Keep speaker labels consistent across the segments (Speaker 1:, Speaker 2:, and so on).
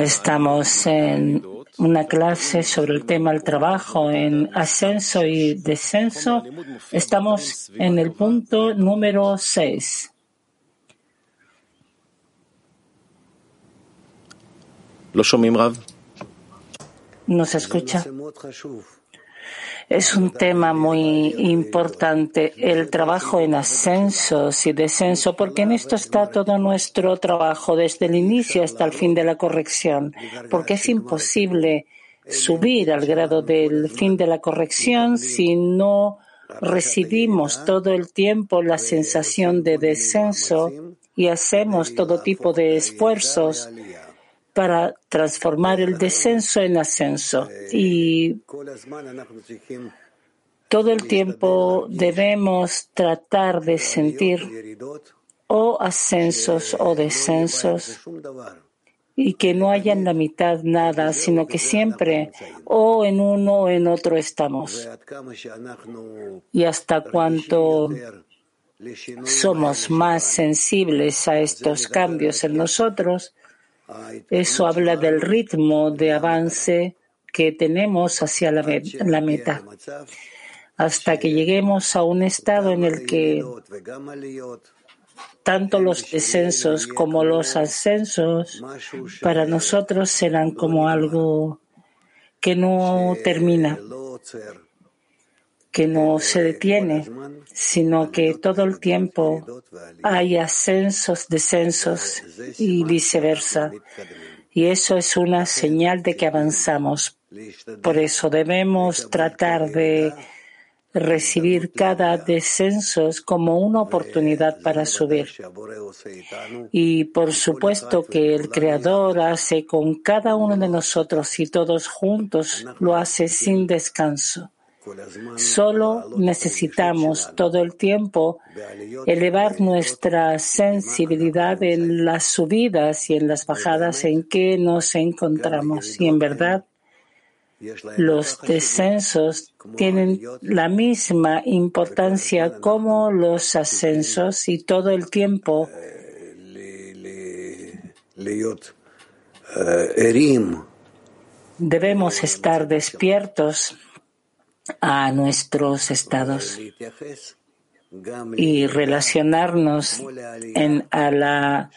Speaker 1: Estamos en una clase sobre el tema del trabajo en ascenso y descenso. Estamos en el punto número 6. ¿No se escucha? Es un tema muy importante, el trabajo en ascensos y descenso, porque en esto está todo nuestro trabajo, desde el inicio hasta el fin de la corrección, porque es imposible subir al grado del fin de la corrección si no recibimos todo el tiempo la sensación de descenso y hacemos todo tipo de esfuerzos para transformar el descenso en ascenso. Y todo el tiempo debemos tratar de sentir o ascensos o descensos y que no haya en la mitad nada, sino que siempre o en uno o en otro estamos. Y hasta cuanto somos más sensibles a estos cambios en nosotros, eso habla del ritmo de avance que tenemos hacia la, meta, hasta que lleguemos a un estado en el que tanto los descensos como los ascensos para nosotros serán como algo que no termina, que no se detiene, sino que todo el tiempo hay ascensos, descensos y viceversa. Y eso es una señal de que avanzamos. Por eso debemos tratar de recibir cada descenso como una oportunidad para subir. Y por supuesto que el Creador hace con cada uno de nosotros y todos juntos lo hace sin descanso. Solo necesitamos todo el tiempo elevar nuestra sensibilidad en las subidas y en las bajadas en que nos encontramos. Y en verdad, los descensos tienen la misma importancia como los ascensos y todo el tiempo. debemos estar despiertos a nuestros estados y relacionarnos en, a la,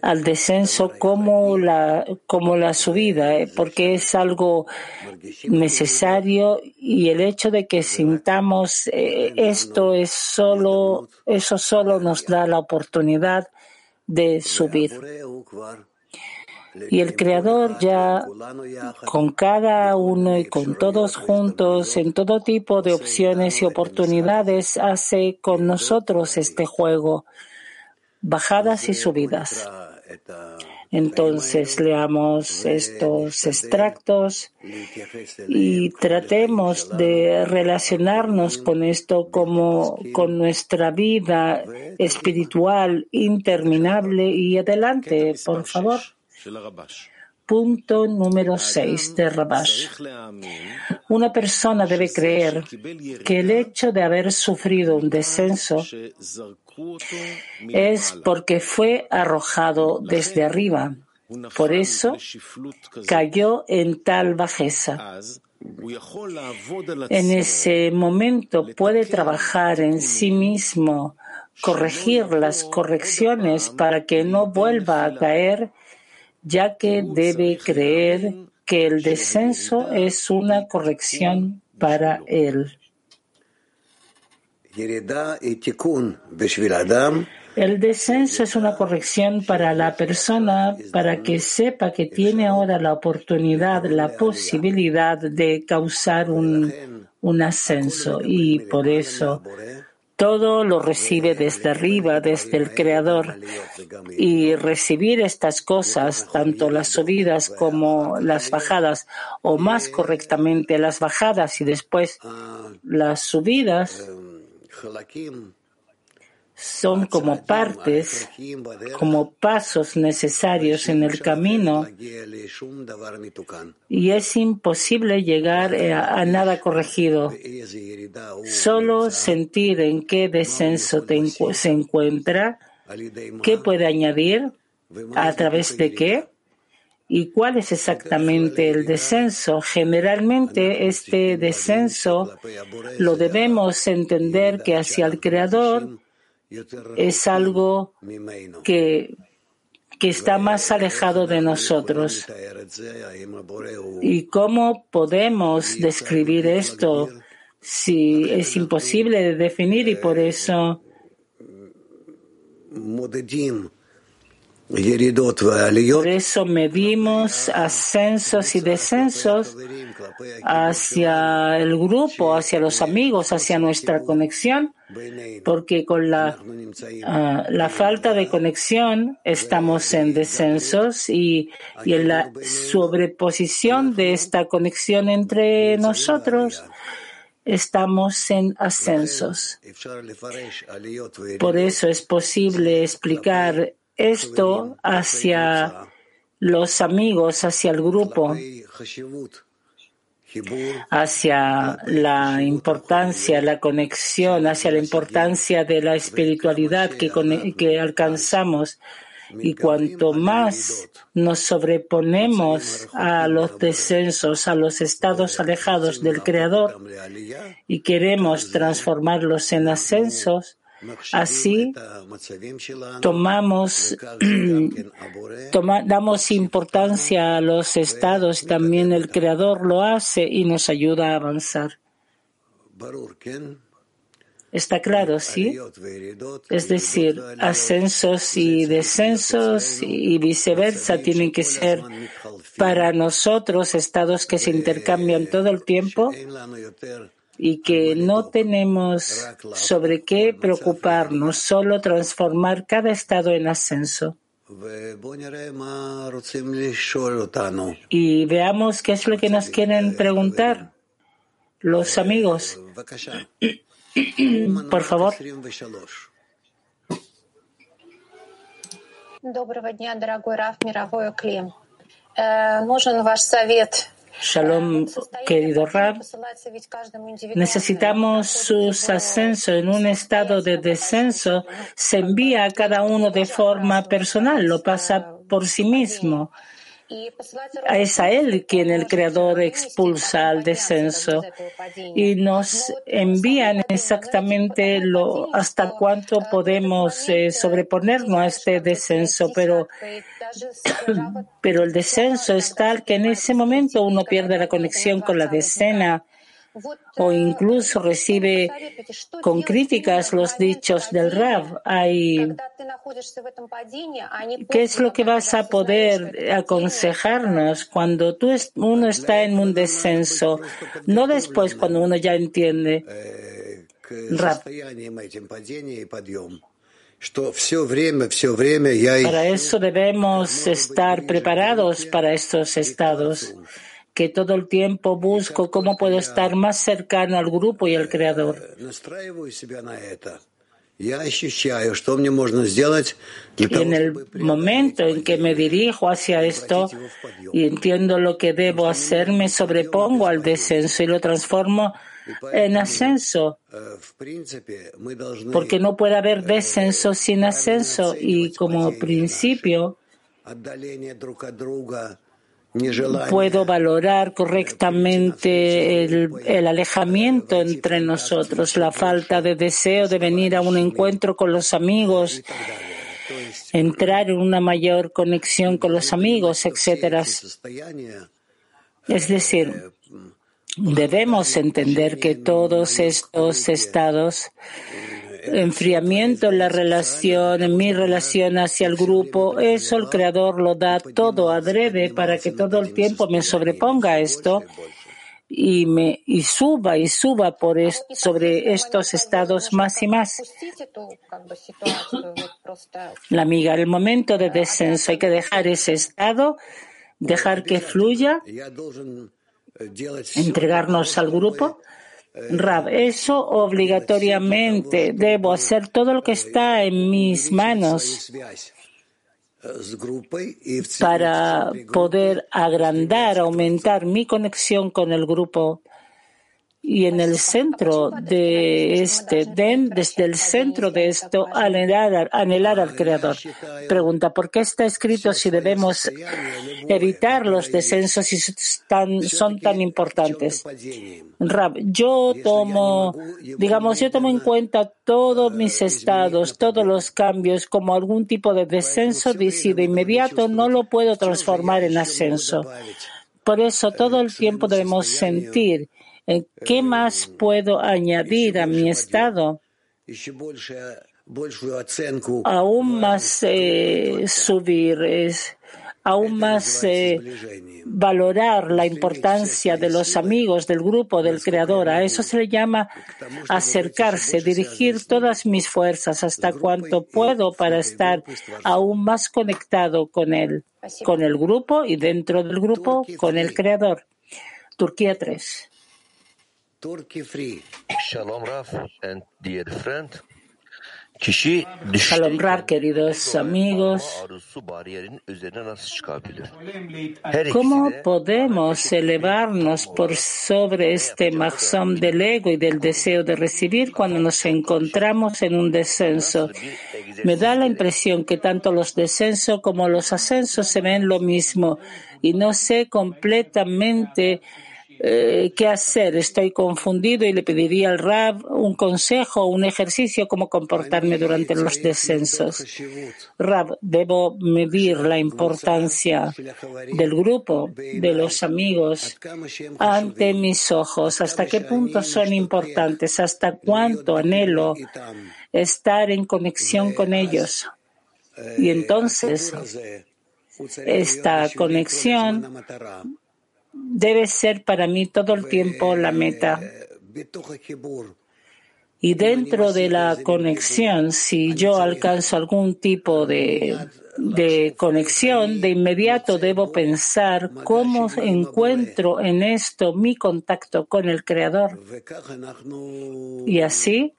Speaker 1: al descenso como la, como la subida, eh, porque es algo necesario y el hecho de que sintamos eh, esto es solo, eso solo nos da la oportunidad de subir. Y el Creador ya con cada uno y con todos juntos, en todo tipo de opciones y oportunidades, hace con nosotros este juego, bajadas y subidas. Entonces leamos estos extractos y tratemos de relacionarnos con esto como con nuestra vida espiritual interminable y adelante, por favor. Punto número 6 de Rabash. Una persona debe creer que el hecho de haber sufrido un descenso es porque fue arrojado desde arriba. Por eso cayó en tal bajeza. En ese momento puede trabajar en sí mismo, corregir las correcciones para que no vuelva a caer ya que debe creer que el descenso es una corrección para él. El descenso es una corrección para la persona para que sepa que tiene ahora la oportunidad, la posibilidad de causar un, un ascenso. Y por eso todo lo recibe desde arriba, desde el Creador. Y recibir estas cosas, tanto las subidas como las bajadas, o más correctamente las bajadas y después las subidas, son como partes, como pasos necesarios en el camino y es imposible llegar a, nada corregido. Solo sentir en qué descenso se encuentra, qué puede añadir ¿A través de qué? ¿Y cuál es exactamente el descenso? Generalmente este descenso lo debemos entender que hacia el Creador es algo que, que está más alejado de nosotros. ¿Y cómo podemos describir esto si es imposible de definir y por eso por eso medimos ascensos y descensos hacia el grupo, hacia los amigos, hacia nuestra conexión, porque con la, ah, la falta de conexión estamos en descensos y, y en la sobreposición de esta conexión entre nosotros estamos en ascensos. Por eso es posible explicar esto hacia los amigos, hacia el grupo, hacia la importancia, la conexión, hacia la importancia de la espiritualidad que, que alcanzamos. Y cuanto más nos sobreponemos a los descensos, a los estados alejados del Creador y queremos transformarlos en ascensos, Así tomamos, damos importancia a los estados, también el Creador lo hace y nos ayuda a avanzar. Está claro, ¿sí? Es decir, ascensos y descensos y viceversa tienen que ser para nosotros estados que se intercambian todo el tiempo y que no tenemos sobre qué preocuparnos, solo transformar cada estado en ascenso. Y veamos qué es lo que nos quieren preguntar los amigos. Por favor.
Speaker 2: Доброго дня, дорогой Раф, мировой Клим. Нужен ваш совет
Speaker 1: Shalom, querido Rab. Necesitamos su ascenso en un estado de descenso. Se envía a cada uno de forma personal, lo pasa por sí mismo. Es a él quien el Creador expulsa al descenso y nos envían exactamente lo hasta cuánto podemos eh, sobreponernos a este descenso, pero, pero el descenso es tal que en ese momento uno pierde la conexión con la decena o incluso recibe con críticas los dichos del. Hay, ¿Qué es lo que vas a poder aconsejarnos cuando tú uno está en un descenso? No después, cuando uno ya entiende. Rav. Para eso debemos estar preparados para estos estados que todo el tiempo busco cómo puedo estar más cercano al grupo y al creador. Y en el momento en que me dirijo hacia esto y entiendo lo que debo hacer, me sobrepongo al descenso y lo transformo en ascenso, porque no puede haber descenso sin ascenso y como principio puedo valorar correctamente el, alejamiento entre nosotros, la falta de deseo de venir a un encuentro con los amigos, entrar en una mayor conexión con los amigos, etc. Es decir, debemos entender que todos estos estados enfriamiento en la relación, en mi relación hacia el grupo, eso el Creador lo da todo adrede para que todo el tiempo me sobreponga esto y me y suba y suba por sobre estos estados más y más. La amiga, el momento de descenso hay que dejar ese estado, dejar que fluya, entregarnos al grupo Rab, eso obligatoriamente debo hacer todo lo que está en mis manos para poder agrandar, aumentar mi conexión con el grupo y en el centro de este desde el centro de esto, anhelar, anhelar al Creador. Pregunta, ¿por qué está escrito si debemos evitar los descensos y son tan importantes? Rab, yo tomo, digamos, yo tomo en cuenta todos mis estados, todos los cambios como algún tipo de descenso y si de inmediato no lo puedo transformar en ascenso. Por eso todo el tiempo debemos sentir ¿Qué más puedo añadir a mi estado? Aún más eh, subir, es, aún más eh, valorar la importancia de los amigos, del grupo, del creador. A eso se le llama acercarse, dirigir todas mis fuerzas hasta cuanto puedo para estar aún más conectado con él, con el grupo y dentro del grupo con el creador. Turquía 3.
Speaker 3: Shalom Raf and dear friend.
Speaker 1: Shalom Raf, queridos amigos. ¿Cómo podemos elevarnos por sobre este maxim del ego y del deseo de recibir cuando nos encontramos en un descenso? Me da la impresión que tanto los descensos como los ascensos se ven lo mismo y no sé completamente eh, qué hacer. Estoy confundido y le pediría al Rab un consejo, un ejercicio, cómo comportarme durante los descensos. Rab, debo medir la importancia del grupo, de los amigos, ante mis ojos. ¿Hasta qué punto son importantes? ¿Hasta cuánto anhelo estar en conexión con ellos? Y entonces, esta conexión debe ser para mí todo el tiempo la meta. Y dentro de la conexión, si yo alcanzo algún tipo de, de conexión, de inmediato debo pensar cómo encuentro en esto mi contacto con el Creador. Y así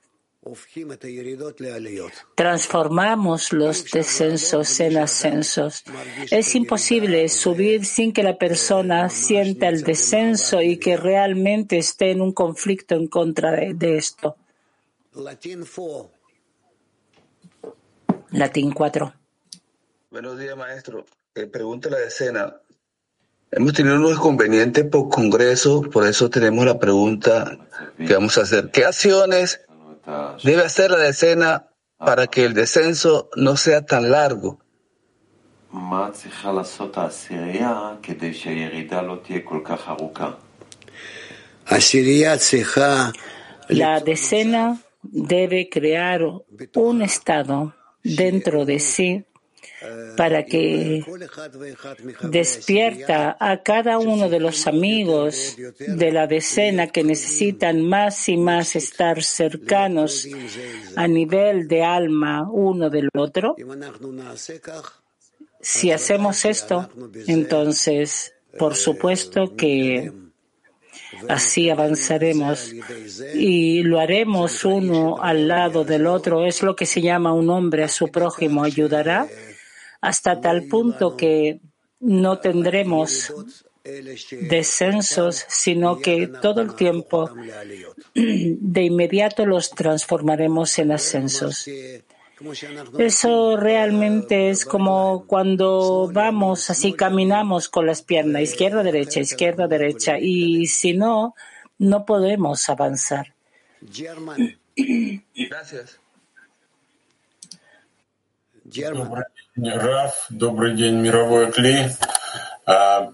Speaker 1: Transformamos los descensos en ascensos. Es imposible subir sin que la persona sienta el descenso y que realmente esté en un conflicto en contra de, esto. Latín 4.
Speaker 4: Buenos días, maestro. Eh, pregunta la decena. Hemos tenido unos inconvenientes por Congreso, por eso tenemos la pregunta que vamos a hacer. ¿Qué acciones debe hacer la decena para que el descenso no sea tan largo.
Speaker 1: La decena debe crear un estado dentro de sí para que despierta a cada uno de los amigos de la decena que necesitan más y más estar cercanos a nivel de alma uno del otro. Si hacemos esto, entonces, por supuesto que Así avanzaremos y lo haremos uno al lado del otro. Es lo que se llama un hombre a su prójimo. Ayudará hasta tal punto que no tendremos descensos, sino que todo el tiempo de inmediato los transformaremos en ascensos. Eso realmente es como cuando vamos así, caminamos con las piernas, izquierda, derecha, izquierda, derecha, y si no, no podemos avanzar.
Speaker 4: Gracias.
Speaker 5: Раф, добрый день, мировой клей.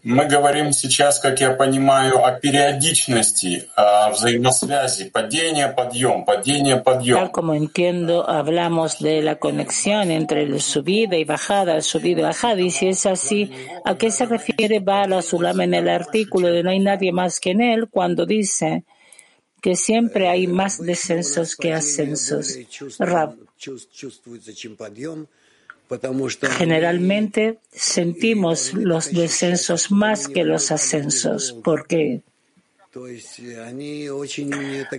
Speaker 5: Мы говорим сейчас, как я понимаю, о периодичности, о взаимосвязи, падение, подъем, падение, подъем.
Speaker 1: Tal como entiendo, hablamos de la conexión entre el subida y bajada, subida y bajada. Y si es así, ¿a qué se refiere Bala Sulam en el artículo de No hay nadie más que en él cuando dice que siempre hay más descensos que ascensos? Rab. Generalmente sentimos los descensos más que los ascensos, porque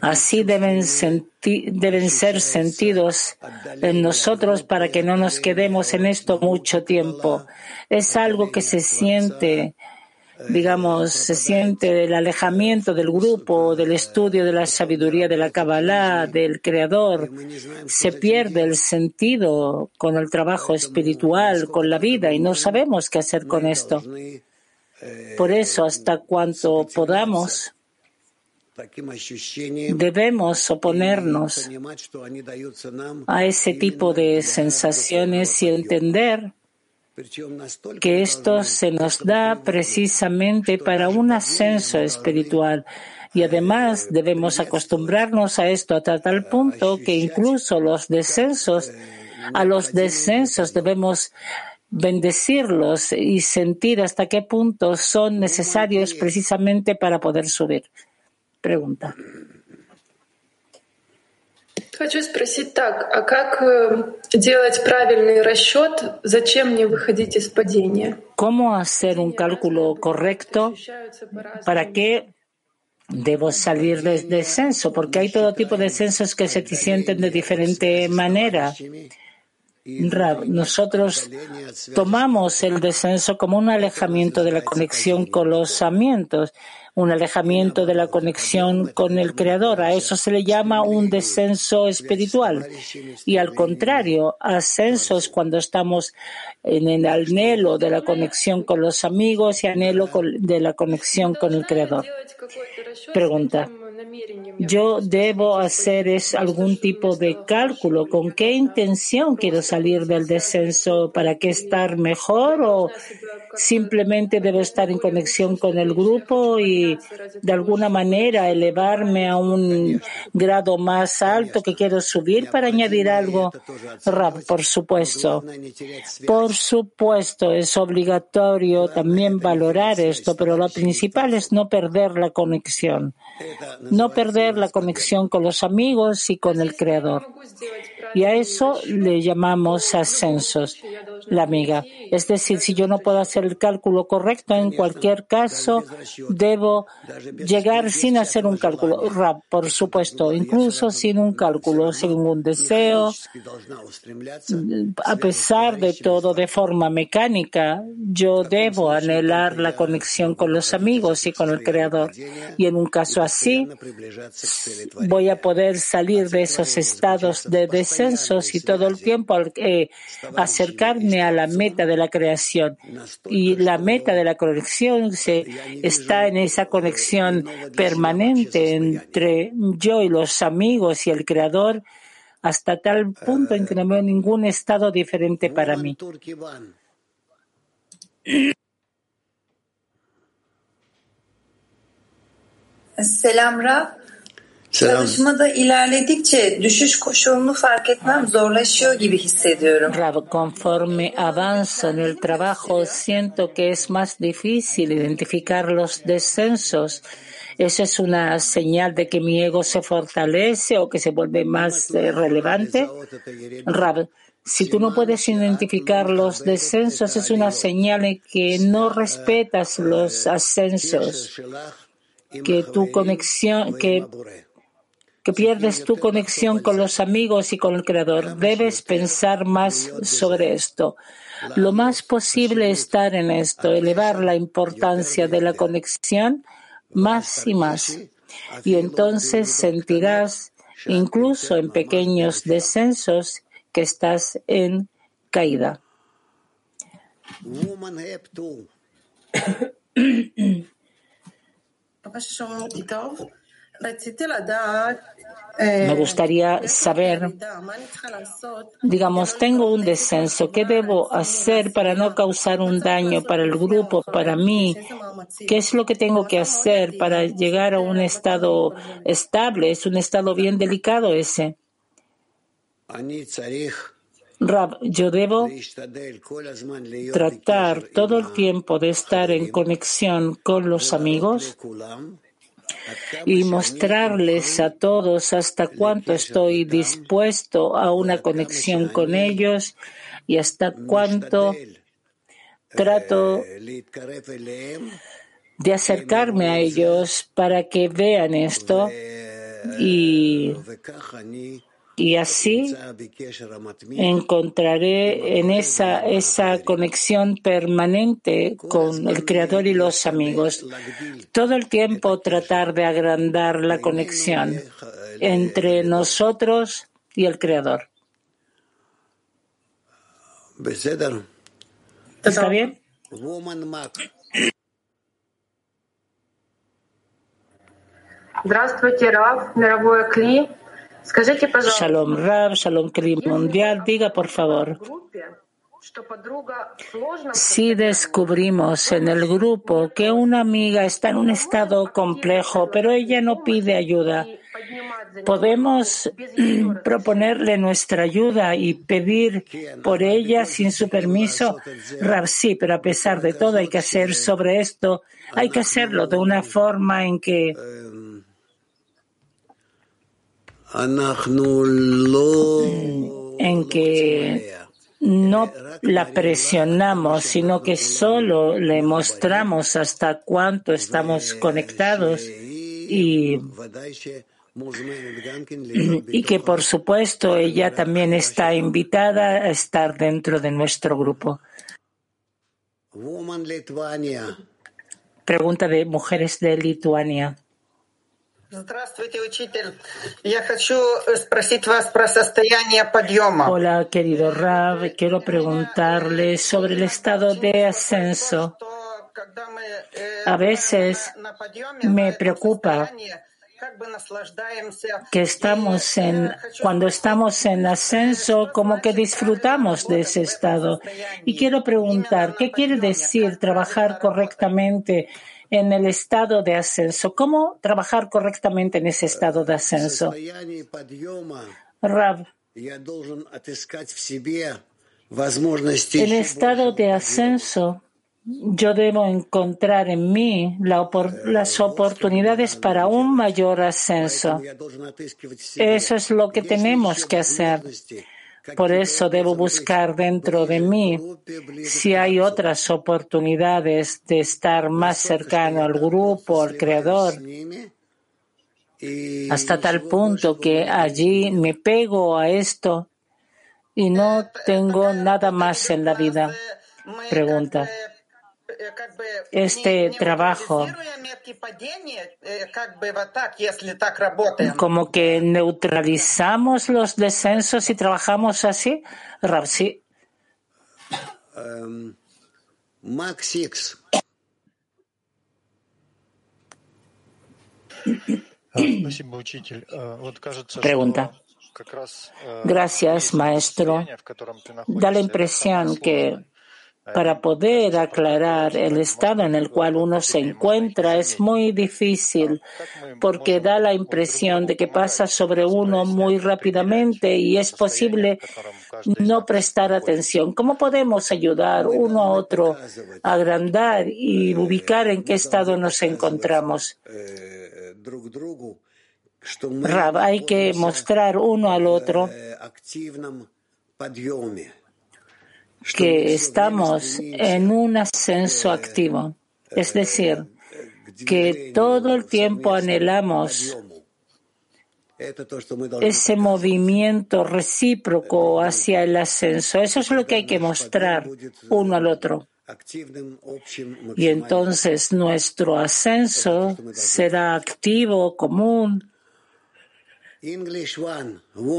Speaker 1: así deben, ser sentidos en nosotros para que no nos quedemos en esto mucho tiempo. Es algo que se siente digamos, se siente el alejamiento del grupo, del estudio de la sabiduría de la Kabbalah, del Creador, se pierde el sentido con el trabajo espiritual, con la vida, y no sabemos qué hacer con esto. Por eso, hasta cuanto podamos, debemos oponernos a ese tipo de sensaciones y entender que esto se nos da precisamente para un ascenso espiritual. Y además debemos acostumbrarnos a esto hasta tal punto que incluso los descensos, a los descensos debemos bendecirlos y sentir hasta qué punto son necesarios precisamente para poder subir. Pregunta.
Speaker 6: Хочу спросить так, а как делать правильный расчет, зачем мне выходить из падения?
Speaker 1: ¿Cómo hacer un cálculo correcto? ¿Para qué debo salir del descenso? Porque hay todo tipo de descensos que se sienten de diferente manera. Nosotros tomamos el descenso como un alejamiento de la conexión con los ambientes un alejamiento de la conexión con el Creador. A eso se le llama un descenso espiritual. Y al contrario, ascensos cuando estamos en el anhelo de la conexión con los amigos y anhelo de la conexión con el Creador. Pregunta. Yo debo hacer es algún tipo de cálculo. ¿Con qué intención quiero salir del descenso? ¿Para qué estar mejor? ¿O simplemente debo estar en conexión con el grupo y de alguna manera elevarme a un grado más alto que quiero subir para añadir algo? por supuesto. Por supuesto, es obligatorio también valorar esto, pero lo principal es no perder la conexión no perder la conexión con los amigos y con el Creador. Y a eso le llamamos ascensos, la amiga. Es decir, si yo no puedo hacer el cálculo correcto, en cualquier caso, debo llegar sin hacer un cálculo. por supuesto, incluso sin un cálculo, sin un deseo, a pesar de todo, de forma mecánica, yo debo anhelar la conexión con los amigos y con el Creador. Y en un caso así, voy a poder salir de esos estados de descensos y todo el tiempo eh, acercarme a la meta de la creación. Y la meta de la conexión se, está en esa conexión permanente entre yo y los amigos y el Creador hasta tal punto en que no veo ningún estado diferente para mí.
Speaker 7: Selam Rab. Çalışmada ilerledikçe düşüş koşulunu fark etmem zorlaşıyor gibi hissediyorum.
Speaker 1: Rab, conforme avanzo en el trabajo, siento que es más difícil identificar los descensos. ¿Eso es una señal de que mi ego se fortalece o que se vuelve más eh, relevante? Rab, si tú no puedes identificar los descensos, es una señal de que no respetas los ascensos que tu conexión, que, que pierdes tu conexión con los amigos y con el Creador. Debes pensar más sobre esto. Lo más posible estar en esto, elevar la importancia de la conexión más y más. Y entonces sentirás, incluso en pequeños descensos, que estás en caída. Me gustaría saber, digamos, tengo un descenso, ¿qué debo hacer para no causar un daño para el grupo, para mí? ¿Qué es lo que tengo que hacer para llegar a un estado estable? Es un estado bien delicado ese. Rab, yo debo tratar todo el tiempo de estar en conexión con los amigos y mostrarles a todos hasta cuánto estoy dispuesto a una conexión con ellos y hasta cuánto trato de acercarme a ellos para que vean esto y Y así encontraré en esa, esa conexión permanente con el Creador y los amigos. Todo el tiempo tratar de agrandar la conexión entre nosotros y el Creador. ¿Está bien?
Speaker 2: Здравствуйте, Рав, мировое Кли.
Speaker 1: Shalom Rab, Shalom Krim Mundial, diga por favor. Si descubrimos en el grupo que una amiga está en un estado complejo, pero ella no pide ayuda, podemos proponerle nuestra ayuda y pedir por ella sin su permiso. Rab, sí, pero a pesar de todo hay que hacer sobre esto, hay que hacerlo de una forma en que en que no la presionamos, sino que solo le mostramos hasta cuánto estamos conectados y, y que por supuesto ella también está invitada a estar dentro de nuestro grupo. Pregunta de mujeres de Lituania. Hola, querido Rav. Quiero preguntarle sobre el estado de ascenso. A veces me preocupa que estamos en, cuando estamos en ascenso, como que disfrutamos de ese estado. Y quiero preguntar, ¿qué quiere decir trabajar correctamente en el estado de ascenso. ¿Cómo trabajar correctamente en ese estado de ascenso? Rav, el estado de ascenso, yo debo encontrar en mí las oportunidades para un mayor ascenso. Eso es lo que tenemos que hacer. Por eso debo buscar dentro de mí si hay otras oportunidades de estar más cercano al grupo, al creador, hasta tal punto que allí me pego a esto y no tengo nada más en la vida. Pregunta este trabajo como que neutralizamos los descensos y trabajamos así, Rapsi. Pregunta. Gracias, maestro. Da la impresión que para poder aclarar el estado en el cual uno se encuentra es muy difícil porque da la impresión de que pasa sobre uno muy rápidamente y es posible no prestar atención. ¿Cómo podemos ayudar uno a otro a agrandar y ubicar en qué estado nos encontramos? Hay que mostrar uno al otro que estamos en un ascenso activo. Es decir, que todo el tiempo anhelamos ese movimiento recíproco hacia el ascenso. Eso es lo que hay que mostrar uno al otro. Y entonces nuestro ascenso será activo, común,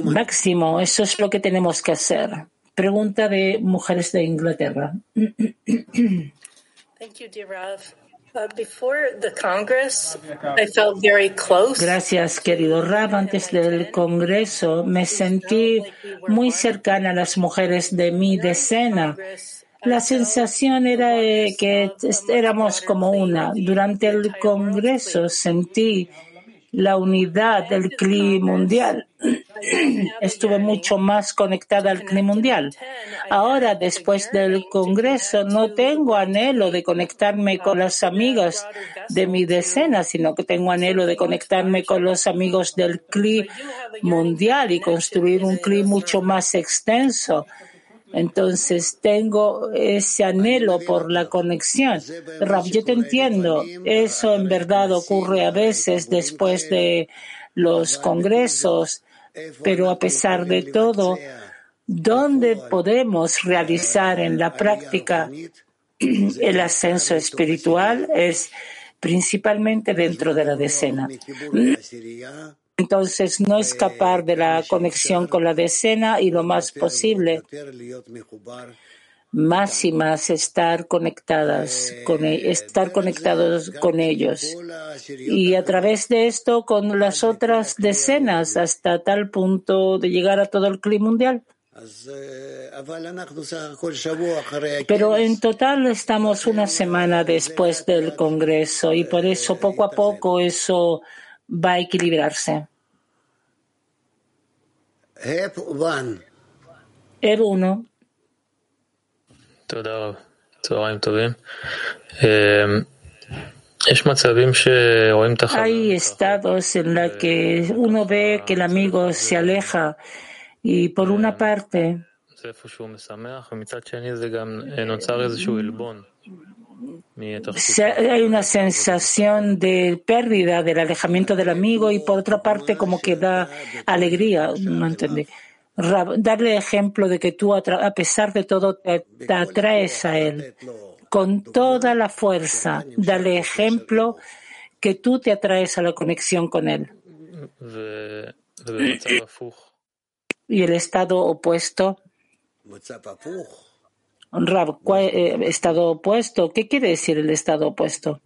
Speaker 1: máximo. Eso es lo que tenemos que hacer. Pregunta de mujeres de Inglaterra. Gracias, querido Rab. Antes del Congreso me sentí muy cercana a las mujeres de mi decena. La sensación era que éramos como una. Durante el Congreso sentí la unidad del clima mundial. Estuve mucho más conectada al clima mundial. Ahora, después del Congreso, no tengo anhelo de conectarme con las amigas de mi decena, sino que tengo anhelo de conectarme con los amigos del CLI mundial y construir un CLI mucho más extenso entonces tengo ese anhelo por la conexión. Rab, yo te entiendo. Eso en verdad ocurre a veces después de los congresos. Pero a pesar de todo, ¿dónde podemos realizar en la práctica el ascenso espiritual? Es principalmente dentro de la decena. Entonces, no escapar de la conexión con la decena y lo más posible, más y más estar conectadas, con, e, estar conectados con ellos. Y a través de esto con las otras decenas hasta tal punto de llegar a todo el clima mundial. Pero en total estamos una semana después del Congreso y por eso poco a poco eso va a equilibrarse. EB 1. Hay estados en los que uno ve que el amigo se aleja y por una parte hay una sensación de pérdida del alejamiento del amigo y por otra parte como que da alegría, no entendí. Darle ejemplo de que tú a pesar de todo te, atraes a él con toda la fuerza. Dale ejemplo que tú te atraes a la conexión con él. y el estado opuesto. Rab, eh, estado opuesto? ¿Qué quiere decir el estado opuesto?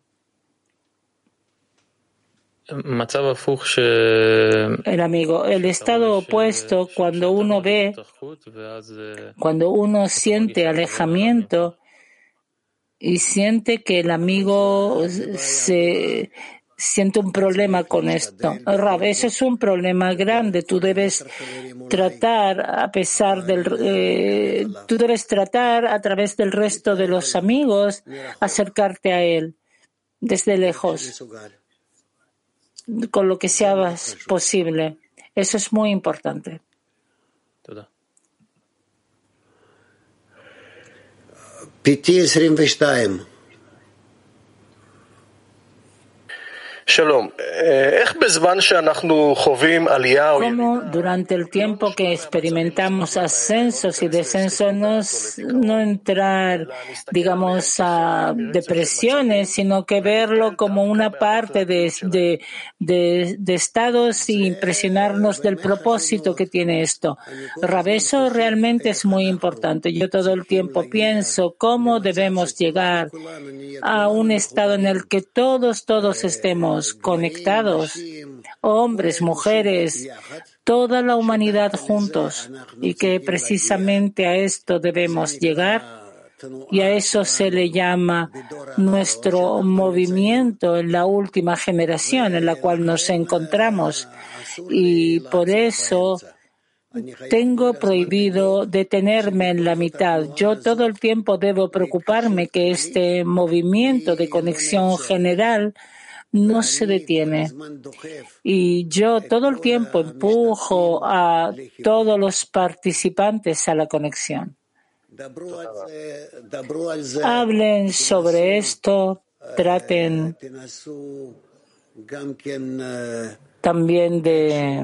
Speaker 1: El amigo, el estado opuesto cuando uno ve, cuando uno siente alejamiento y siente que el amigo se, siento un problema con esto. Rab, eso es un problema grande. Tú debes tratar, a pesar del, eh, tú debes tratar a través del resto de los amigos, acercarte a él desde lejos, con lo que sea posible. Eso es muy importante. Como durante el tiempo que experimentamos ascensos y descensos, no, no entrar, digamos, a depresiones, sino que verlo como una parte de, de, de, estados y impresionarnos del propósito que tiene esto. Rabeso realmente es muy importante. Yo todo el tiempo pienso cómo debemos llegar a un estado en el que todos, todos estemos conectados, hombres, mujeres, toda la humanidad juntos, y que precisamente a esto debemos llegar. Y a eso se le llama nuestro movimiento en la última generación en la cual nos encontramos. Y por eso tengo prohibido detenerme en la mitad. Yo todo el tiempo debo preocuparme que este movimiento de conexión general no se detiene. Y yo todo el tiempo empujo a todos los participantes a la conexión. Hablen sobre esto, traten también de,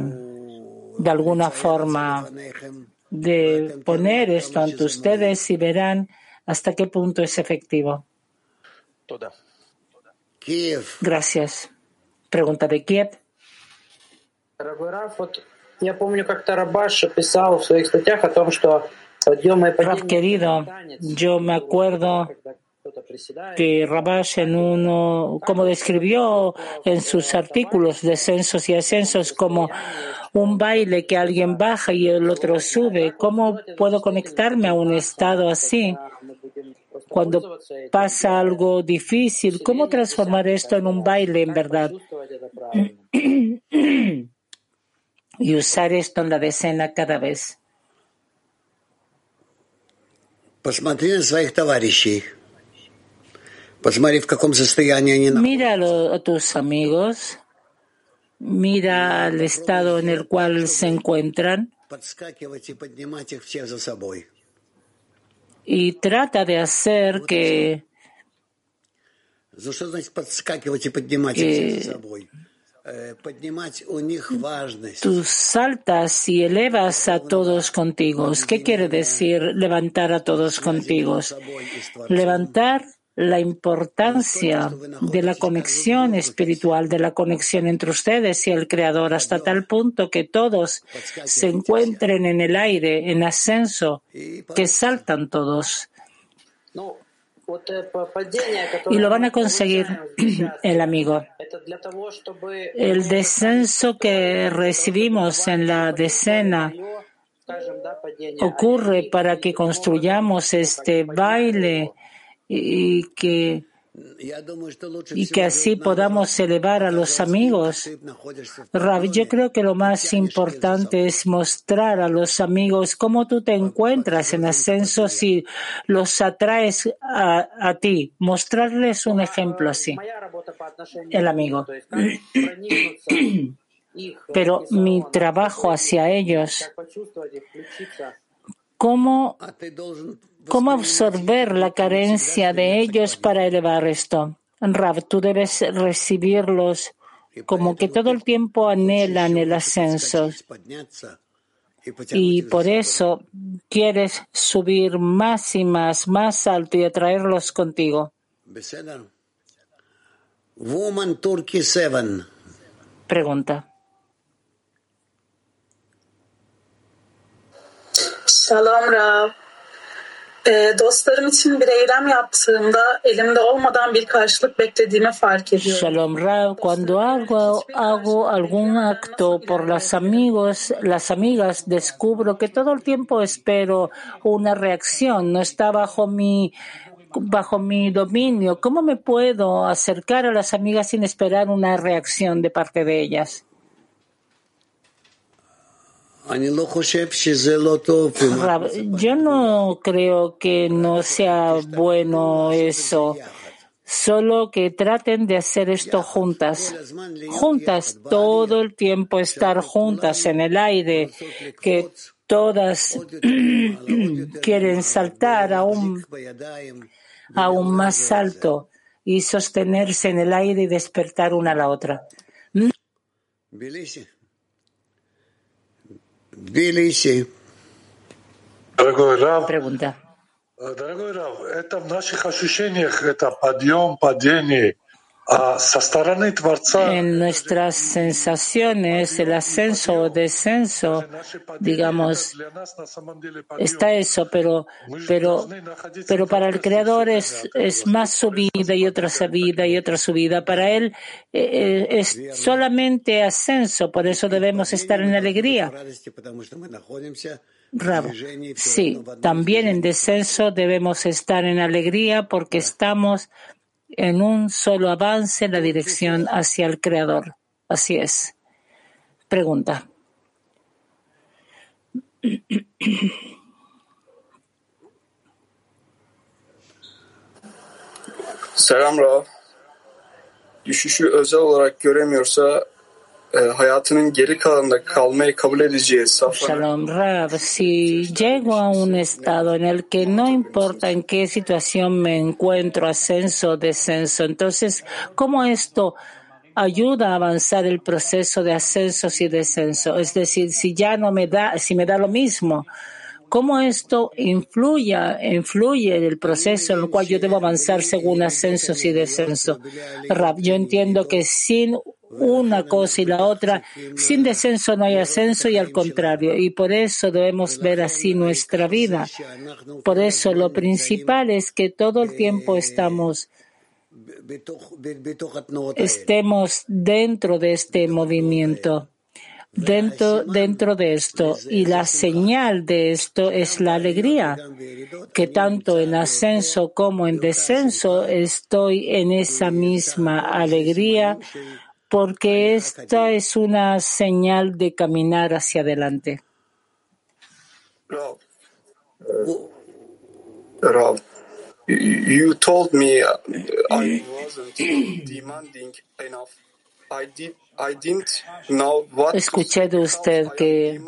Speaker 1: de alguna forma de poner esto ante ustedes y verán hasta qué punto es efectivo. Gracias. Pregunta de Kiev. Rab querido, yo me acuerdo que Rabash en uno, como describió en sus artículos descensos y ascensos, como un baile que alguien baja y el otro sube. ¿Cómo puedo conectarme a un estado así? Cuando pasa algo difícil, ¿cómo transformar esto en un baile en verdad? y usar esto en la decena cada vez. Mira a tus amigos, mira el estado en el cual se encuentran y trata de hacer que, Tú saltas y elevas a todos contigo. ¿Qué quiere decir levantar a todos contigo? Levantar la importancia de la conexión espiritual, de la conexión entre ustedes y el Creador, hasta tal punto que todos se encuentren en el aire, en ascenso, que saltan todos. Y lo van a conseguir el amigo. El descenso que recibimos en la decena ocurre para que construyamos este baile y que y que así podamos elevar a los amigos. Rav, yo creo que lo más importante es mostrar a los amigos cómo tú te encuentras en ascenso si los atraes a, a ti. Mostrarles un ejemplo así. El amigo. Pero mi trabajo hacia ellos, ¿cómo ¿Cómo absorber la carencia de ellos para elevar esto? Rav, tú debes recibirlos como que todo el tiempo anhelan el ascenso. Y por eso quieres subir más y más, más alto y atraerlos contigo. Pregunta.
Speaker 8: Shalom Rav. dostlarım.
Speaker 1: Shalom cuando hago, hago algún acto por las amigos, las amigas, descubro que todo el tiempo espero una reacción, no está bajo mi bajo mi dominio. ¿Cómo me puedo acercar a las amigas sin esperar una reacción de parte de ellas? Yo no creo que no sea bueno eso. Solo que traten de hacer esto juntas. Juntas, todo el tiempo estar juntas en el aire, que todas quieren saltar aún, aún más alto y sostenerse en el aire y despertar una a la otra.
Speaker 9: Тбилиси.
Speaker 10: Дорогой Рав,
Speaker 1: Pregunta.
Speaker 10: дорогой Рав, это в наших ощущениях, это подъем, падение,
Speaker 1: en nuestras sensaciones, el ascenso o descenso, digamos, está eso, pero, pero, pero para el Creador es, es más subida y otra subida y otra subida. Para Él eh, eh, es solamente ascenso, por eso debemos estar en alegría. Sí, también en descenso debemos estar en alegría porque estamos en un solo avance en la dirección hacia el Creador. Así es. Pregunta.
Speaker 11: Selam Rav. Düşüşü özel olarak göremiyorsa
Speaker 1: Shalom Rav, si llego a un estado en el que no importa en qué situación me encuentro, ascenso o descenso, entonces, ¿cómo esto ayuda a avanzar el proceso de ascensos y descenso? Es decir, si ya no me da, si me da lo mismo, ¿cómo esto influye, influye en el proceso en el cual yo debo avanzar según ascensos y descenso? Rav, yo entiendo que sin una cosa y la otra. Sin descenso no hay ascenso y al contrario. Y por eso debemos ver así nuestra vida. Por eso lo principal es que todo el tiempo estamos estemos dentro de este movimiento, dentro, dentro de esto. Y la señal de esto es la alegría, que tanto en ascenso como en descenso estoy en esa misma alegría porque esta es una señal de caminar hacia adelante.
Speaker 11: Rav, you told me I wasn't demanding enough.
Speaker 1: Escuché de usted que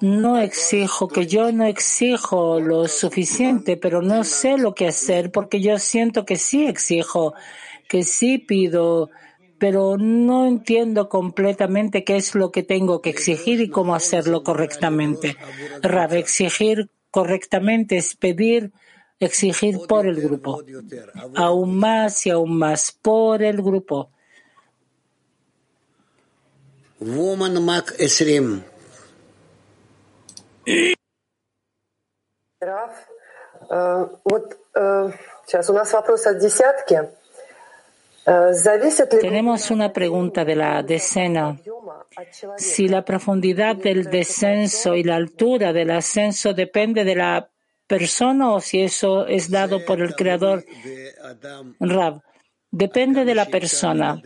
Speaker 1: no exijo, que yo no exijo lo suficiente, pero no sé lo que hacer porque yo siento que sí exijo, que sí pido pero no entiendo completamente qué es lo que tengo que exigir y cómo hacerlo correctamente. Rab, exigir correctamente es pedir, exigir por el grupo, aún más y aún más por el grupo.
Speaker 9: Woman Mac Esrim.
Speaker 12: Раф, вот сейчас у нас вопрос от десятки.
Speaker 1: Tenemos una pregunta de la decena. Si la profundidad del descenso y la altura del ascenso depende de la persona o si eso es dado por el Creador. Rab, depende de la persona.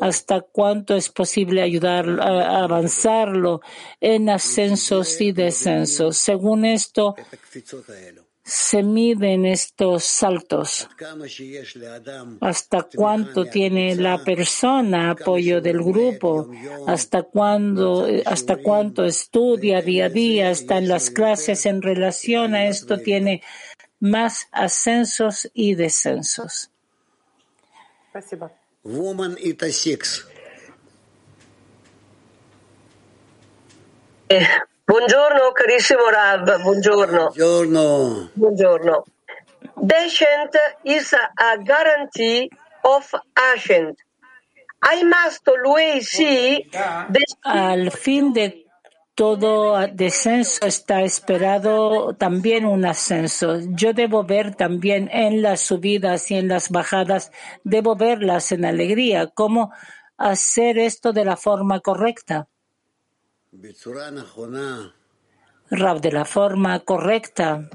Speaker 1: Hasta cuánto es posible ayudar a avanzarlo en ascensos y descensos. Según esto, se miden estos saltos? ¿Hasta cuánto tiene la persona apoyo del grupo? ¿Hasta cuándo, hasta cuánto estudia día a día? ¿Está en las clases en relación a esto? ¿Tiene más ascensos y descensos?
Speaker 9: Woman Ita Six.
Speaker 13: Buongiorno carissimo Rav, buongiorno.
Speaker 9: Buongiorno.
Speaker 13: Buongiorno. Descent is a guarantee of ascent. I must always see
Speaker 1: Al fin de todo descenso está esperado también un ascenso. Yo debo ver también en las subidas y en las bajadas, debo verlas en alegría. ¿Cómo hacer esto de la forma correcta? Rab, de la forma correcta.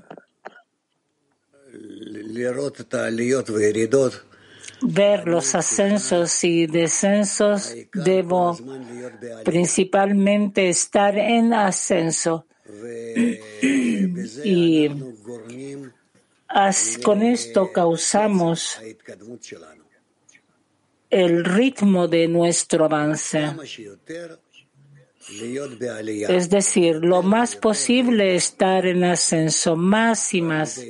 Speaker 1: Ver los ascensos y descensos, debo principalmente estar en ascenso. Y con esto causamos el ritmo de nuestro avance. Es decir, lo más posible estar en ascenso más y más.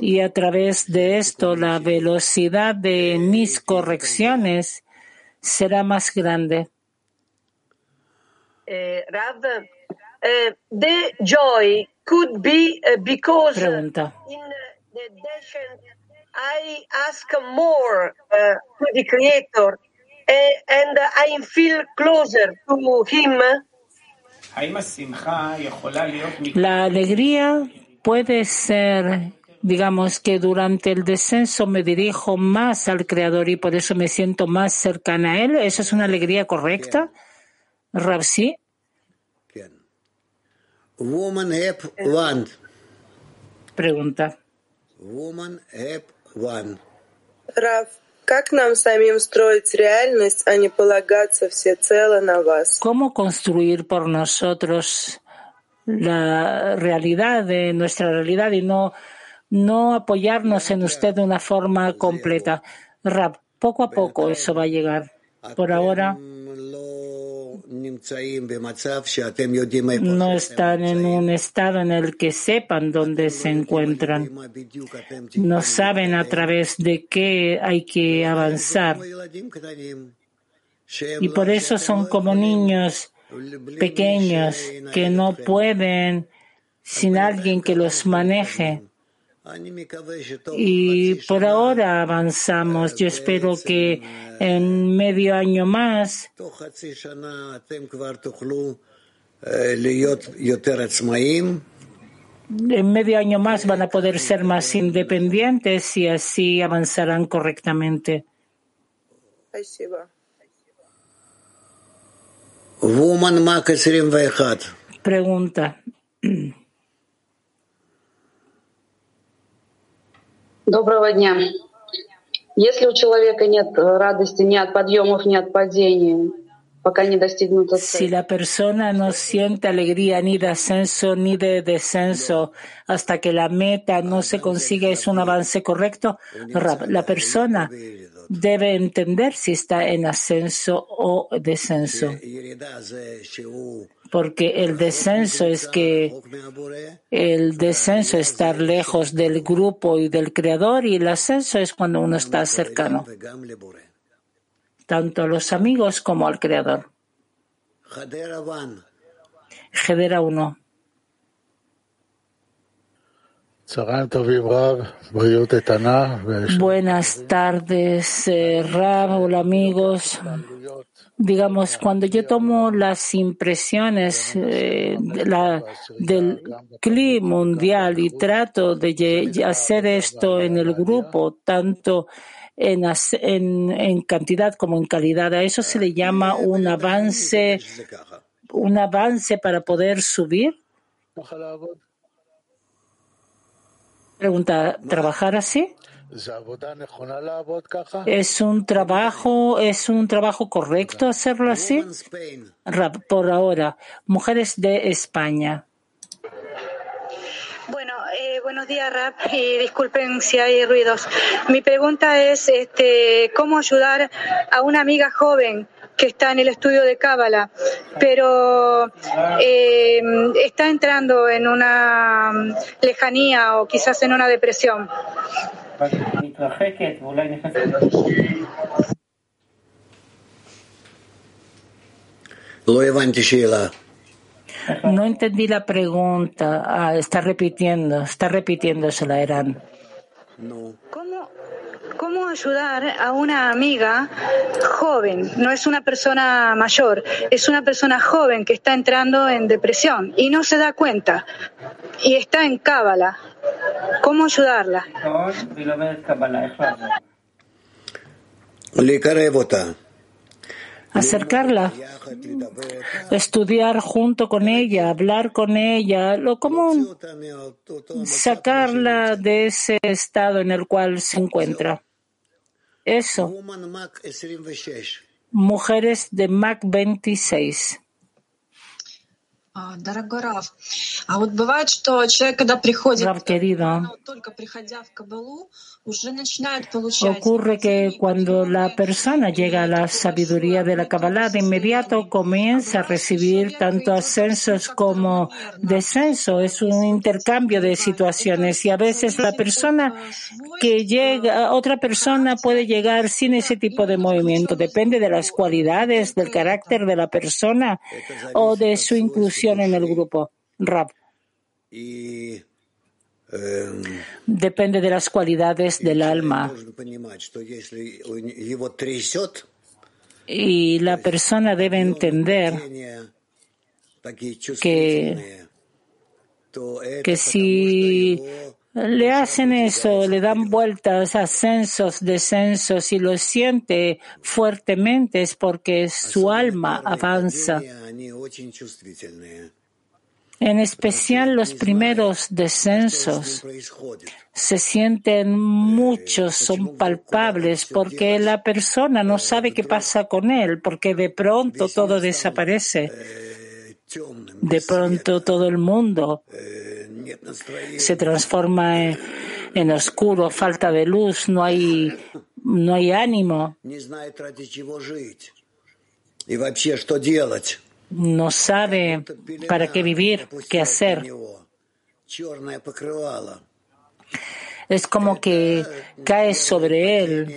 Speaker 1: Y a través de esto la velocidad de mis correcciones será más grande.
Speaker 13: Eh, Rav, eh, the joy could be uh, because
Speaker 1: Pregunta.
Speaker 13: in the descent I ask more uh, to the Creator and I feel closer to him.
Speaker 1: La alegría puede ser, digamos que durante el descenso me dirijo más al Creador y por eso me siento más cercana a Él. ¿Eso es una alegría correcta? Rapsi.
Speaker 9: Woman Hep One.
Speaker 1: Pregunta.
Speaker 9: Woman Hep One.
Speaker 14: Rav, Как нам самим строить реальность, а не полагаться всецело на вас?
Speaker 1: ¿Cómo construir por nosotros la realidad de nuestra realidad y no, no apoyarnos en usted de una forma completa? Rap, poco a poco eso va a llegar. Por ahora no están en un estado en el que sepan dónde se encuentran. No saben a través de qué hay que avanzar. Y por eso son como niños pequeños que no pueden sin alguien que los maneje. Y por ahora avanzamos. Yo espero que en medio año más en medio año más van a poder ser más independientes y así avanzarán correctamente. Pregunta.
Speaker 15: Доброго дня. Если у человека нет радости ни от подъемов, ни от падений, пока не достигнут
Speaker 1: Si la persona no siente alegría ni de ascenso ni de descenso hasta que la meta no se consiga es un avance correcto, la persona debe entender si está en ascenso o descenso. Porque el descenso es que el descenso es estar lejos del grupo y del creador y el ascenso es cuando uno está cercano. tanto a los amigos como al Creador. Gedera 1. Buenas tardes, eh, Rab, hola amigos. Digamos, cuando yo tomo las impresiones eh, la, del clima mundial y trato de hacer esto en el grupo, tanto en, en, cantidad como en calidad, a eso se le llama un avance, un avance para poder subir. Pregunta, ¿trabajar así? ¿Es un trabajo, es un trabajo correcto hacerlo así? Por ahora, mujeres de España.
Speaker 16: Bueno, eh, buenos días, Rap, y disculpen si hay ruidos. Mi pregunta es, este, ¿cómo ayudar a una amiga joven que está en el estudio de Cábala, pero eh, está entrando en una lejanía o quizás en una depresión.
Speaker 1: No entendí la pregunta. Ah, está repitiendo, está repitiéndosela, Eran.
Speaker 16: ¿Cómo, ¿Cómo ayudar a una amiga joven? No es una persona mayor, es una persona joven que está entrando en depresión y no se da cuenta y está en cábala. ¿Cómo ayudarla?
Speaker 1: acercarla, estudiar junto con ella, hablar con ella, lo común, sacarla de ese estado en el cual se encuentra. Eso. Mujeres de Mac 26.
Speaker 17: Дорогой Раф, а вот бывает, что человек, когда приходит, только приходя в Кабалу,
Speaker 1: Ocurre que cuando la persona llega a la sabiduría de la Kabbalah, de inmediato comienza a recibir tanto ascensos como descenso. Es un intercambio de situaciones y a veces la persona que llega, otra persona puede llegar sin ese tipo de movimiento. Depende de las cualidades, del carácter de la persona o de su inclusión en el grupo. Rap. Depende de las cualidades del alma. Y la persona debe entender que, que si le hacen eso, le dan vueltas, ascensos, descensos y lo siente fuertemente es porque su alma avanza. En especial los primeros descensos se sienten muchos, son palpables, porque la persona no sabe qué pasa con él, porque de pronto todo desaparece. De pronto todo el mundo se transforma en, oscuro, falta de luz, no hay, no hay ánimo. No sabe para qué vivir, qué hacer. Es como que cae sobre él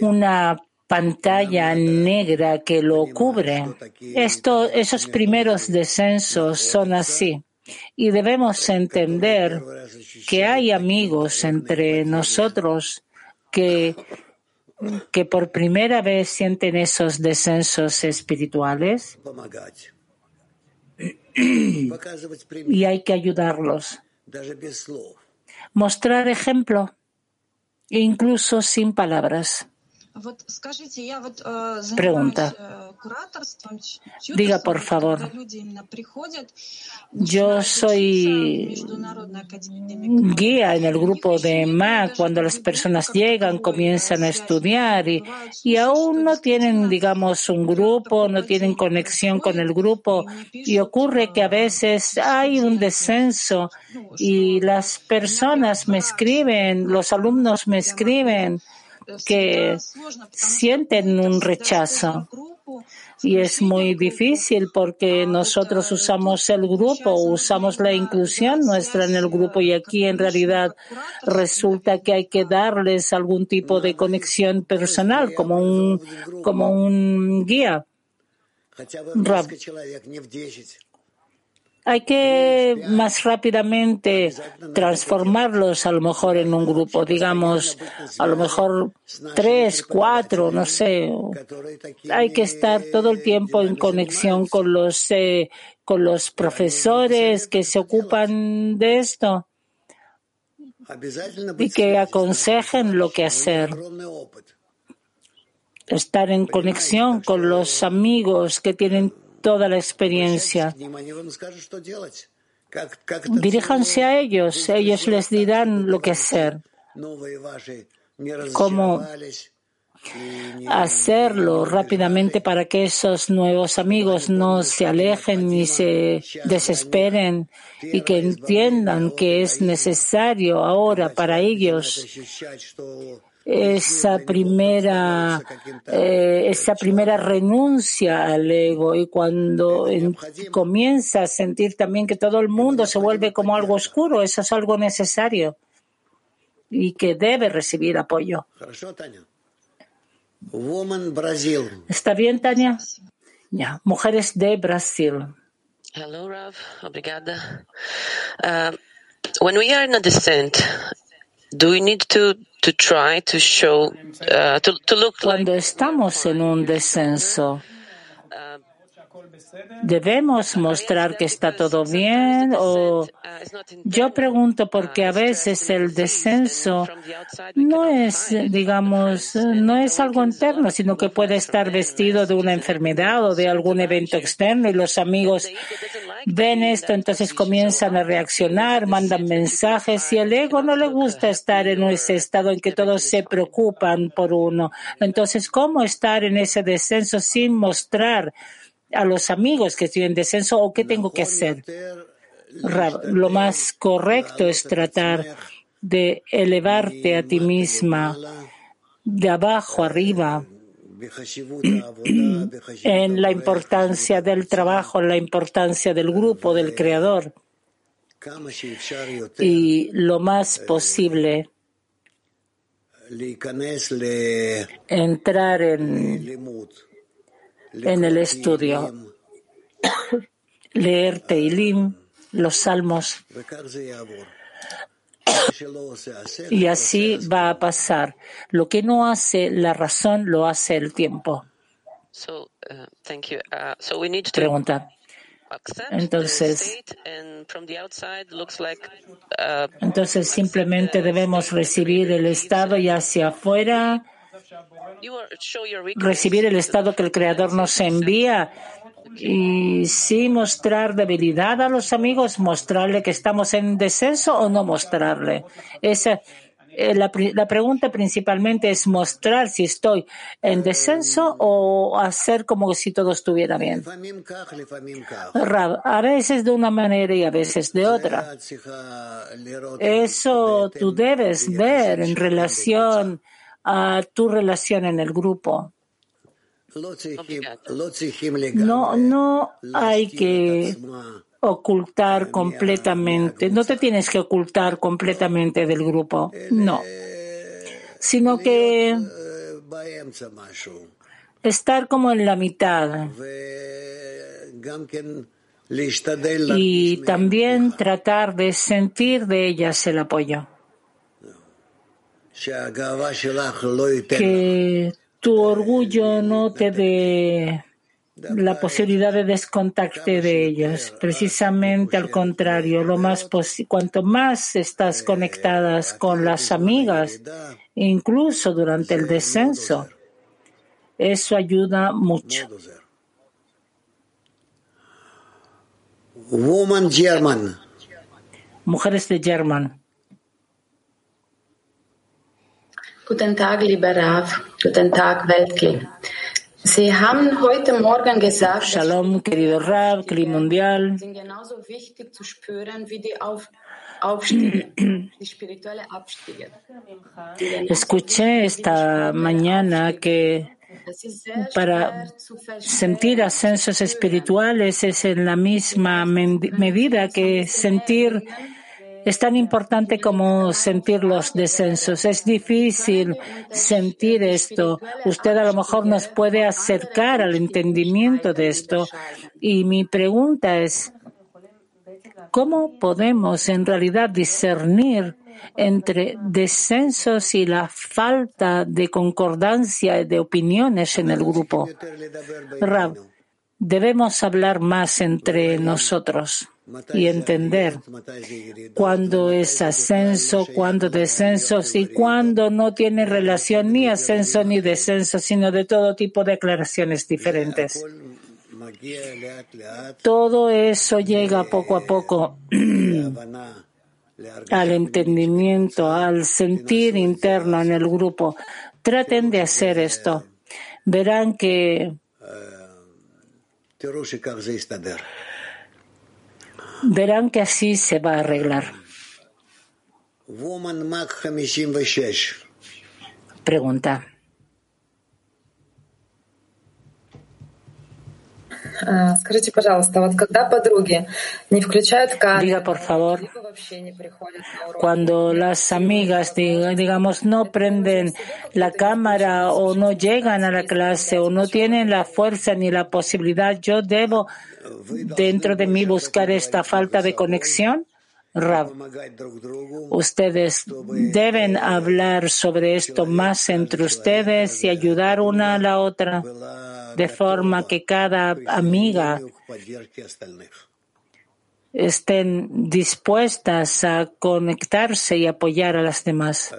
Speaker 1: una pantalla negra que lo cubre. Esto, esos primeros descensos son así. Y debemos entender que hay amigos entre nosotros que que por primera vez sienten esos descensos espirituales y hay que ayudarlos. Mostrar ejemplo, incluso sin palabras. Pregunta. Diga, por favor. Yo soy guía en el grupo de MAC. Cuando las personas llegan, comienzan a estudiar y, y aún no tienen, digamos, un grupo, no tienen conexión con el grupo. Y ocurre que a veces hay un descenso y las personas me escriben, los alumnos me escriben que sienten un rechazo Y es muy difícil porque nosotros usamos el grupo, usamos la inclusión nuestra en el grupo y aquí en realidad resulta que hay que darles algún tipo de conexión personal como un, como un guía. Hay que más rápidamente transformarlos a lo mejor en un grupo, digamos, a lo mejor tres, cuatro, no sé. Hay que estar todo el tiempo en conexión con los, eh, con los profesores que se ocupan de esto y que aconsejen lo que hacer estar en conexión con los amigos que tienen toda la experiencia. Diríjanse a ellos, ellos les dirán lo que hacer, cómo hacerlo rápidamente para que esos nuevos amigos no se alejen ni se desesperen y que entiendan que es necesario ahora para ellos esa primera, eh, esa primera renuncia al ego y cuando comienza a sentir también que todo el mundo se vuelve como algo oscuro, eso es algo necesario y que debe recibir apoyo. ¿Está bien, Tania? Ya, mujeres de Brasil.
Speaker 18: Hello, Rav. Obrigada. Uh, when we are in a descent, do we need to to try to show, uh, to, to look like.
Speaker 1: Cuando estamos en un descenso, ¿Debemos mostrar que está todo bien? O yo pregunto porque a veces el descenso no es, digamos, no es algo interno, sino que puede estar vestido de una enfermedad o de algún evento externo y los amigos ven esto, entonces comienzan a reaccionar, mandan mensajes y el ego no le gusta estar en ese estado en que todos se preocupan por uno. Entonces, ¿cómo estar en ese descenso sin mostrar a los amigos que estoy en descenso o qué tengo que hacer. Lo más correcto es tratar de elevarte a ti misma de abajo arriba. En la importancia del trabajo, en la importancia del grupo, del creador. Y lo más posible entrar en en el estudio, leer Teilim, los salmos. Y así va a pasar. Lo que no hace la razón, lo hace el tiempo.
Speaker 18: Uh, uh,
Speaker 1: Pregunta. Entonces,
Speaker 18: uh,
Speaker 1: entonces simplemente debemos recibir el estado y hacia afuera recibir el estado que el Creador nos envía y sí mostrar debilidad a los amigos, mostrarle que estamos en descenso o no mostrarle. Esa, eh, la, la, pregunta principalmente es mostrar si estoy en descenso o hacer como si todo estuviera bien. A veces de una manera y a veces de otra. Eso tú debes ver en relación a tu relación en el grupo. No, no hay que ocultar completamente, no te tienes que ocultar completamente del grupo, no, sino que estar como en la mitad. Y también tratar de sentir de ellas el apoyo que tu orgullo no te dé la posibilidad de descontacte de ellos. Precisamente al contrario, lo más cuanto más estás conectadas con las amigas, incluso durante el descenso, eso ayuda mucho.
Speaker 9: Woman German.
Speaker 1: Mujeres de German.
Speaker 15: Guten Tag, lieber Rav. Guten Tag, Weltkli. Sie haben heute Morgen gesagt,
Speaker 1: Shalom, querido Rav, Kli Mundial.
Speaker 15: sind genauso wichtig zu spüren wie die Auf Aufstiege, die spirituelle Abstiege.
Speaker 1: Escuché esta mañana que para sentir ascensos espirituales es en la misma medida que sentir es tan importante como sentir los descensos. Es difícil sentir esto. Usted a lo mejor nos puede acercar al entendimiento de esto. Y mi pregunta es, ¿cómo podemos en realidad discernir entre descensos y la falta de concordancia de opiniones en el grupo? Debemos hablar más entre nosotros y entender cuándo es ascenso, cuándo descenso y cuándo no tiene relación ni ascenso ni descenso, sino de todo tipo de declaraciones diferentes. Todo eso llega poco a poco al entendimiento, al sentir interno en el grupo. Traten de hacer esto. Verán que verán que así se va a arreglar. Pregunta.
Speaker 19: Скажите, пожалуйста, вот когда подруги не включают камеру,
Speaker 1: Diga, por favor, cuando las amigas, digamos, no prenden la cámara o no llegan a la clase o no tienen la fuerza ni la posibilidad, yo debo dentro de mí buscar esta falta de conexión. Rab, ustedes deben hablar sobre esto más entre ustedes y ayudar una a la otra de forma que cada amiga estén dispuestas a conectarse y apoyar a las demás.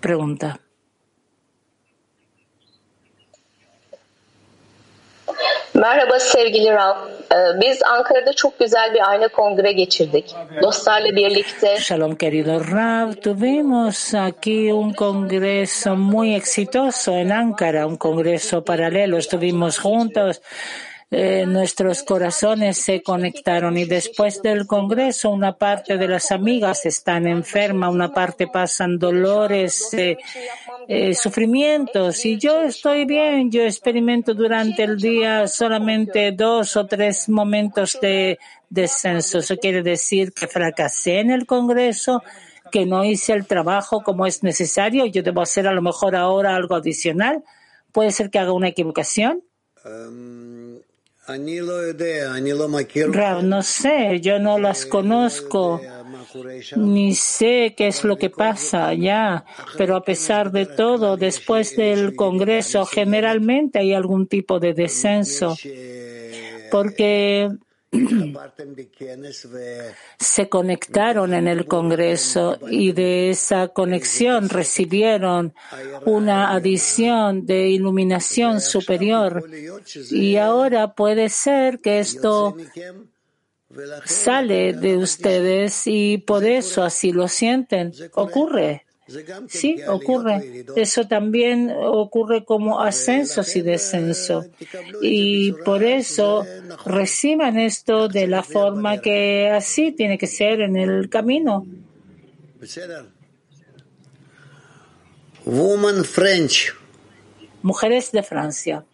Speaker 1: Pregunta.
Speaker 20: Merhaba sevgili Rav. Biz Ankara'da çok güzel bir ayna kongre geçirdik. Dostlarla birlikte.
Speaker 1: Shalom querido Rav, tuvimos aquí un congreso muy exitoso en Ankara, un congreso paralelo. Estuvimos juntos eh, nuestros corazones se conectaron y después del Congreso una parte de las amigas están enfermas, una parte pasan dolores, eh, eh, sufrimientos y yo estoy bien, yo experimento durante el día solamente dos o tres momentos de descenso. Eso quiere decir que fracasé en el Congreso que no hice el trabajo como es necesario, yo debo hacer a lo mejor ahora algo adicional. Puede ser que haga una equivocación.
Speaker 9: Um,
Speaker 1: Rav, no sé, yo no las conozco, ni sé qué es lo que pasa ya, pero a pesar de todo, después del Congreso generalmente hay algún tipo de descenso, porque se conectaron en el Congreso y de esa conexión recibieron una adición de iluminación superior. Y ahora puede ser que esto sale de ustedes y por eso así lo sienten. Ocurre. Sí, ocurre. Eso también ocurre como ascensos y descenso. Y por eso reciban esto de la forma que así tiene que ser en el camino.
Speaker 9: Woman French.
Speaker 1: Mujeres de Francia.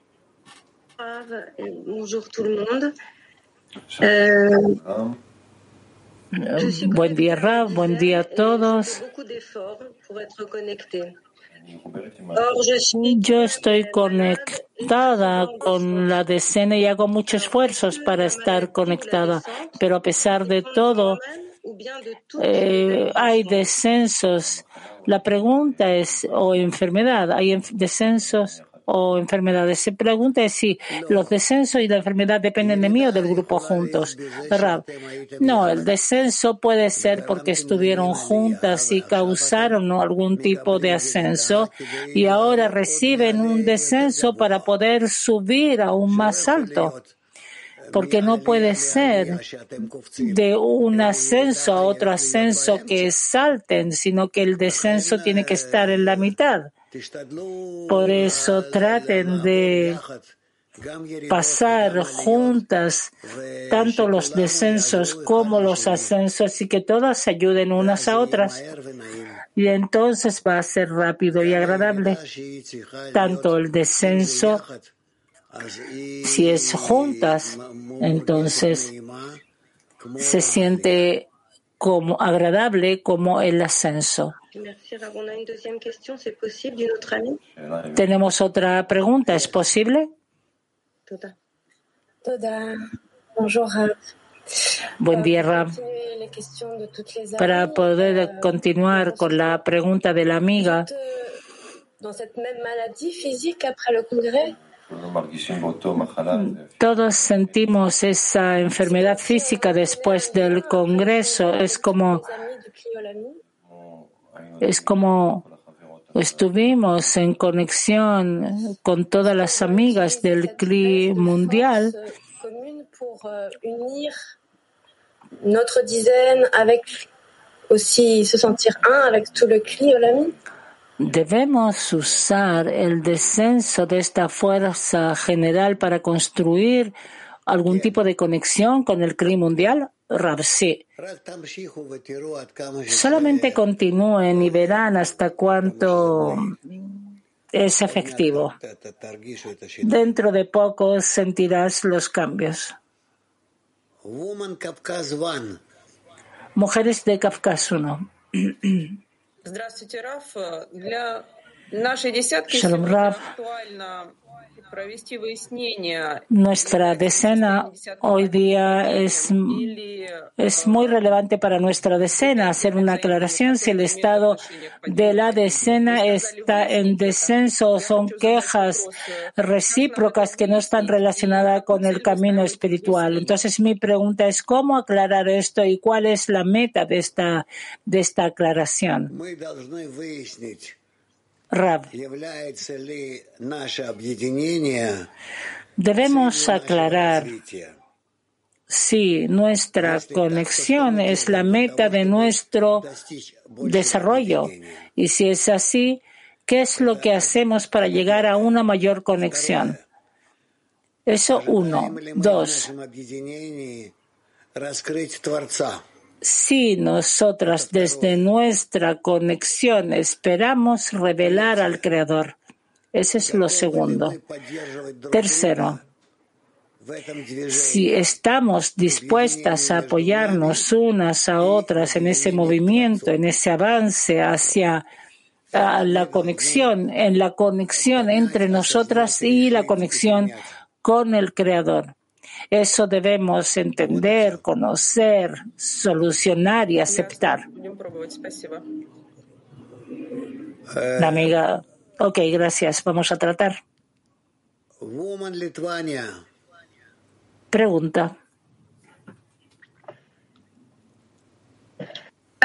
Speaker 21: Bonjour tout le monde. Euh,
Speaker 1: Buen día, Rab. Buen día a todos. Yo estoy conectada con la decena y hago muchos esfuerzos para estar conectada, pero a pesar de todo, eh, hay descensos. La pregunta es, o enfermedad, hay descensos o enfermedades. Se pregunta si los descensos y la enfermedad dependen de mí o del grupo juntos. No, el descenso puede ser porque estuvieron juntas y causaron algún tipo de ascenso y ahora reciben un descenso para poder subir aún más alto porque no puede ser de un ascenso a otro ascenso que salten, sino que el descenso tiene que estar en la mitad. Por eso traten de pasar juntas tanto los descensos como los ascensos y que todas ayuden unas a otras. Y entonces va a ser rápido y agradable. Tanto el descenso, si es juntas, entonces se siente como agradable como el ascenso. Tenemos otra pregunta, ¿es posible? Buen día, Ram. Para poder continuar con la pregunta de la amiga, todos sentimos esa enfermedad física después del Congreso. Es como, es como estuvimos en conexión con todas las amigas del CLI mundial.
Speaker 17: Notre dizaine avec aussi se sentir un avec tout le CLI Olami.
Speaker 1: Debemos usar el descenso de esta fuerza general para construir algún tipo de conexión con el CRI mundial? Rabsi. Solamente continúen y verán hasta cuánto es efectivo. Dentro de poco sentirás los cambios. Mujeres de Kafkas 1.
Speaker 21: Shalom Rab.
Speaker 1: Nuestra decena hoy día es, es muy relevante para nuestra decena. Hacer una aclaración si el estado de la decena está en descenso o son quejas recíprocas que no están relacionadas con el camino espiritual. Entonces mi pregunta es cómo aclarar esto y cuál es la meta de esta, de esta aclaración. Rab. Debemos aclarar si nuestra conexión es la meta de nuestro desarrollo y si es así, ¿qué es lo que hacemos para llegar a una mayor conexión? Eso uno. Dos si nosotras desde nuestra conexión esperamos revelar al Creador. Ese es lo segundo. Tercero, si estamos dispuestas a apoyarnos unas a otras en ese movimiento, en ese avance hacia la conexión, en la conexión entre nosotras y la conexión con el Creador. Eso debemos entender, conocer, solucionar y aceptar. La amiga, ok, gracias, vamos a tratar. Pregunta.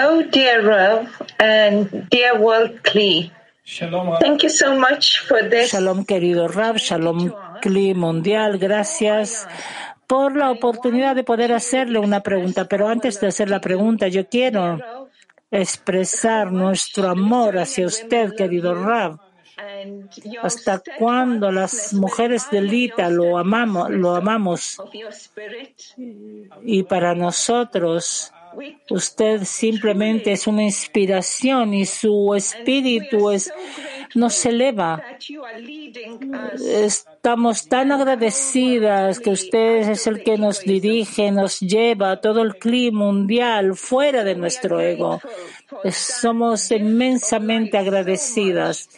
Speaker 22: Oh, dear Rav and dear World Kli. Thank you so much for this.
Speaker 1: Shalom, querido Rav, Shalom, Kli Mundial, gracias por la oportunidad de poder hacerle una pregunta. Pero antes de hacer la pregunta, yo quiero expresar nuestro amor hacia usted, querido Rav. ¿Hasta cuándo las mujeres de Lita lo amamos, lo amamos? Y para nosotros, usted simplemente es una inspiración y su espíritu es, nos eleva. Estamos tan agradecidas que usted es el que nos dirige, nos lleva a todo el clima mundial fuera de nuestro ego. Somos inmensamente agradecidas.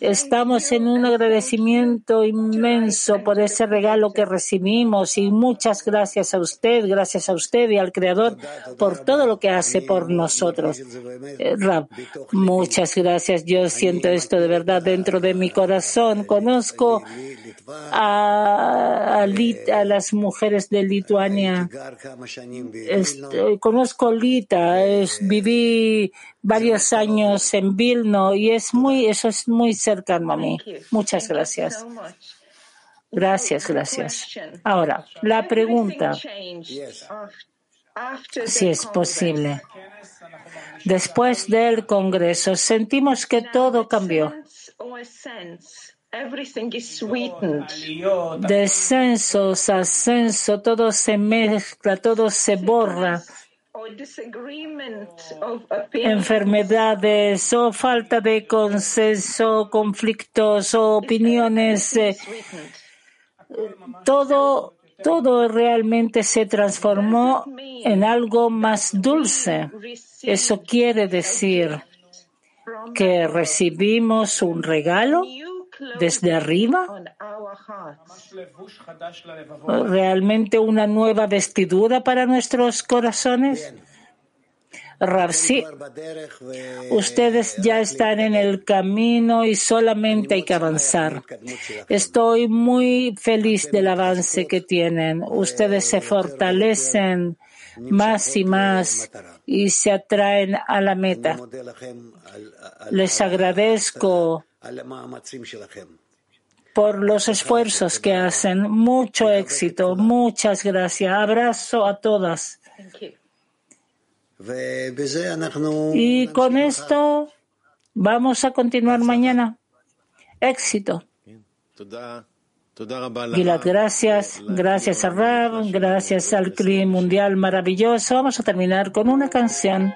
Speaker 1: Estamos en un agradecimiento inmenso por ese regalo que recibimos y muchas gracias a usted, gracias a usted y al Creador por todo lo que hace por nosotros. Eh, muchas gracias. Yo siento esto de verdad dentro de mi corazón. Conozco a, a, las mujeres de Lituania. conozco Lita, es, viví varios años en Vilno y es muy, eso es muy cercano a mí. Muchas gracias. Gracias, gracias. Ahora, la pregunta, si es posible. Después del Congreso, sentimos que todo cambió. Descensos, ascenso, todo se mezcla, todo se borra. Enfermedades o falta de consenso, conflictos o opiniones. Eh, todo, todo realmente se transformó en algo más dulce. Eso quiere decir que recibimos un regalo desde arriba, realmente una nueva vestidura para nuestros corazones. Ravsi, ustedes ya están en el camino y solamente hay que avanzar. Estoy muy feliz del avance que tienen. Ustedes se fortalecen más y más y se atraen a la meta. Les agradezco por los esfuerzos que hacen. Mucho éxito. Muchas gracias. Abrazo a todas. Y con esto vamos a continuar mañana. Éxito. Y las gracias, gracias a Rab, gracias al clima mundial maravilloso. Vamos a terminar con una canción